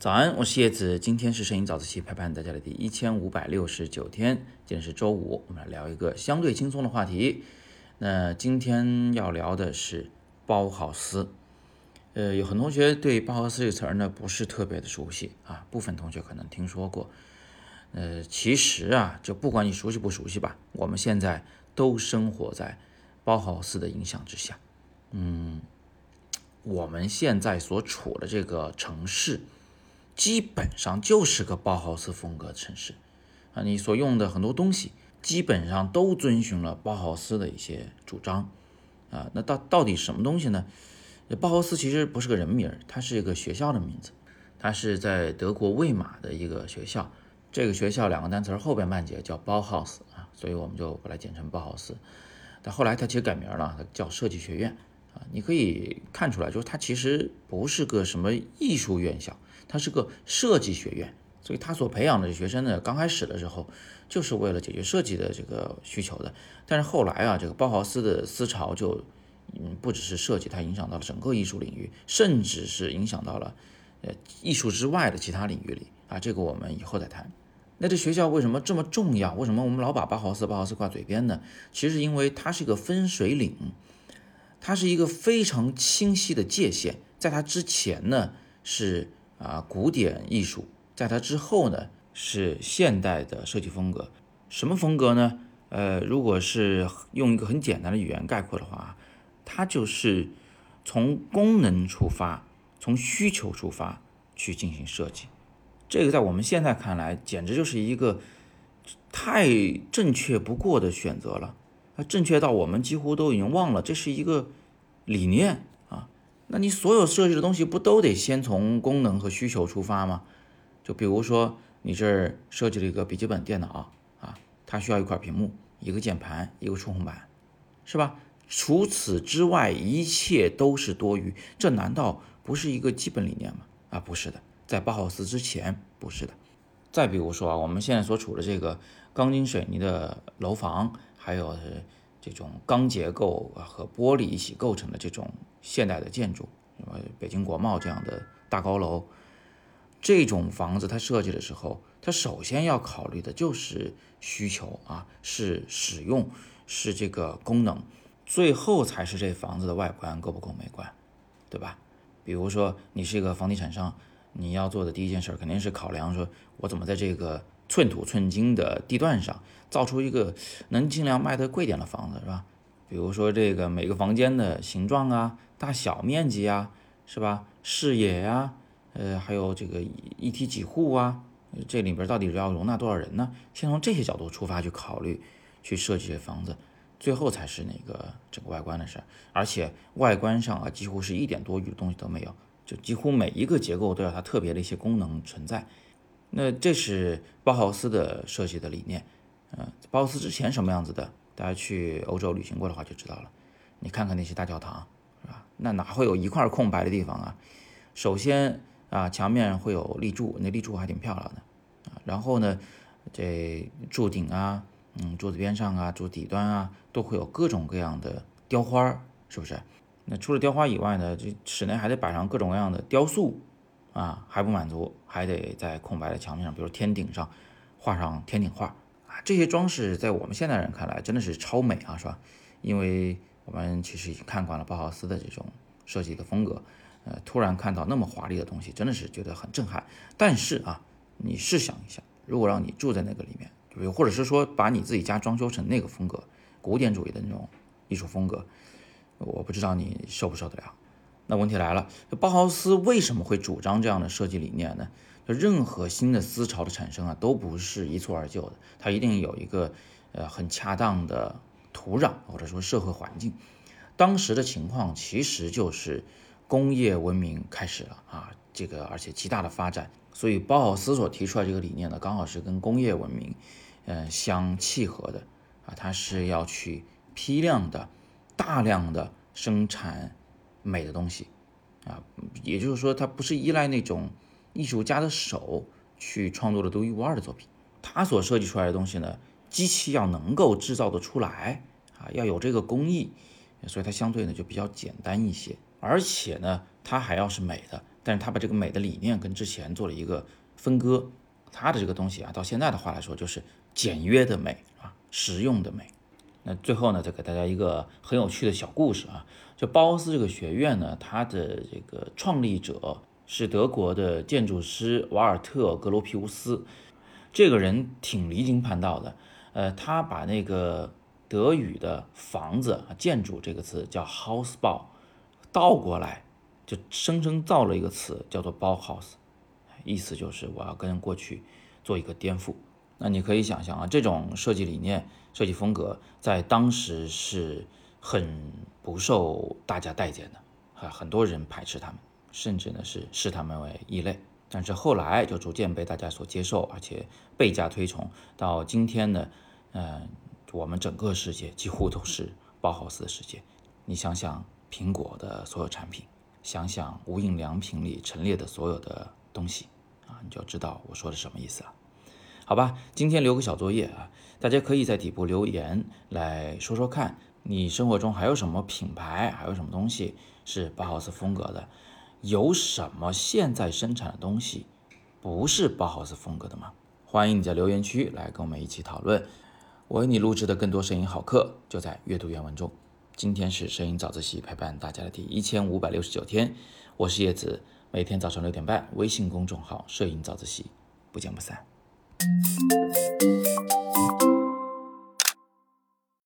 早安，我是叶子，今天是摄影早自习陪伴大家的第一千五百六十九天，今天是周五，我们来聊一个相对轻松的话题。那今天要聊的是包豪斯。呃，有很多同学对包豪斯这个词儿呢不是特别的熟悉啊，部分同学可能听说过。呃，其实啊，就不管你熟悉不熟悉吧，我们现在都生活在包豪斯的影响之下。嗯。我们现在所处的这个城市，基本上就是个包豪斯风格的城市啊。你所用的很多东西，基本上都遵循了包豪斯的一些主张啊。那到到底什么东西呢？包豪斯其实不是个人名，它是一个学校的名字，它是在德国魏玛的一个学校。这个学校两个单词后边半截叫包豪斯啊，所以我们就把它简称包豪斯。但后来它其实改名了，它叫设计学院。啊，你可以看出来，就是它其实不是个什么艺术院校，它是个设计学院，所以它所培养的学生呢，刚开始的时候就是为了解决设计的这个需求的。但是后来啊，这个包豪斯的思潮就，嗯，不只是设计，它影响到了整个艺术领域，甚至是影响到了呃艺术之外的其他领域里啊。这个我们以后再谈。那这学校为什么这么重要？为什么我们老把包豪斯、包豪斯挂嘴边呢？其实因为它是一个分水岭。它是一个非常清晰的界限，在它之前呢是啊古典艺术，在它之后呢是现代的设计风格。什么风格呢？呃，如果是用一个很简单的语言概括的话，它就是从功能出发，从需求出发去进行设计。这个在我们现在看来，简直就是一个太正确不过的选择了。正确到我们几乎都已经忘了，这是一个理念啊。那你所有设计的东西不都得先从功能和需求出发吗？就比如说你这儿设计了一个笔记本电脑啊，它需要一块屏幕、一个键盘、一个触控板，是吧？除此之外，一切都是多余。这难道不是一个基本理念吗？啊，不是的，在包豪斯之前不是的。再比如说啊，我们现在所处的这个钢筋水泥的楼房。还有是这种钢结构和玻璃一起构成的这种现代的建筑，什么北京国贸这样的大高楼，这种房子它设计的时候，它首先要考虑的就是需求啊，是使用，是这个功能，最后才是这房子的外观够不够美观，对吧？比如说你是一个房地产商，你要做的第一件事肯定是考量说，我怎么在这个。寸土寸金的地段上造出一个能尽量卖得贵点的房子，是吧？比如说这个每个房间的形状啊、大小面积啊，是吧？视野呀，呃，还有这个一梯几户啊，这里边到底要容纳多少人呢？先从这些角度出发去考虑，去设计这房子，最后才是那个整个外观的事儿。而且外观上啊，几乎是一点多余的东西都没有，就几乎每一个结构都有它特别的一些功能存在。那这是包豪斯的设计的理念，嗯，包豪斯之前什么样子的？大家去欧洲旅行过的话就知道了。你看看那些大教堂，是吧？那哪会有一块空白的地方啊？首先啊，墙面会有立柱，那立柱还挺漂亮的啊。然后呢，这柱顶啊，嗯，柱子边上啊，柱底端啊，都会有各种各样的雕花，是不是？那除了雕花以外呢，这室内还得摆上各种各样的雕塑。啊，还不满足，还得在空白的墙面上，比如天顶上画上天顶画啊。这些装饰在我们现代人看来真的是超美啊，是吧？因为我们其实已经看惯了包豪斯的这种设计的风格，呃，突然看到那么华丽的东西，真的是觉得很震撼。但是啊，你试想一下，如果让你住在那个里面，就或者是说把你自己家装修成那个风格，古典主义的那种艺术风格，我不知道你受不受得了。那问题来了，包豪斯为什么会主张这样的设计理念呢？就任何新的思潮的产生啊，都不是一蹴而就的，它一定有一个呃很恰当的土壤或者说社会环境。当时的情况其实就是工业文明开始了啊，这个而且极大的发展，所以包豪斯所提出来这个理念呢，刚好是跟工业文明嗯相契合的啊，它是要去批量的、大量的生产。美的东西，啊，也就是说，它不是依赖那种艺术家的手去创作的独一无二的作品，他所设计出来的东西呢，机器要能够制造的出来，啊，要有这个工艺，所以它相对呢就比较简单一些，而且呢，它还要是美的，但是他把这个美的理念跟之前做了一个分割。他的这个东西啊，到现在的话来说，就是简约的美啊，实用的美。那最后呢，再给大家一个很有趣的小故事啊，就包豪斯这个学院呢，它的这个创立者是德国的建筑师瓦尔特·格罗皮乌斯，这个人挺离经叛道的。呃，他把那个德语的房子建筑这个词叫 “housebau”，倒过来就生生造了一个词叫做 Bauhaus，意思就是我要跟过去做一个颠覆。那你可以想象啊，这种设计理念、设计风格在当时是很不受大家待见的，啊，很多人排斥他们，甚至呢是视他们为异类。但是后来就逐渐被大家所接受，而且倍加推崇。到今天呢，嗯，我们整个世界几乎都是包豪斯的世界。你想想苹果的所有产品，想想无印良品里陈列的所有的东西，啊，你就知道我说的什么意思了。好吧，今天留个小作业啊，大家可以在底部留言来说说看，你生活中还有什么品牌，还有什么东西是包豪斯风格的？有什么现在生产的东西不是包豪斯风格的吗？欢迎你在留言区来跟我们一起讨论。我为你录制的更多摄影好课就在阅读原文中。今天是摄影早自习陪伴大家的第一千五百六十九天，我是叶子，每天早上六点半，微信公众号“摄影早自习”，不见不散。Thank you.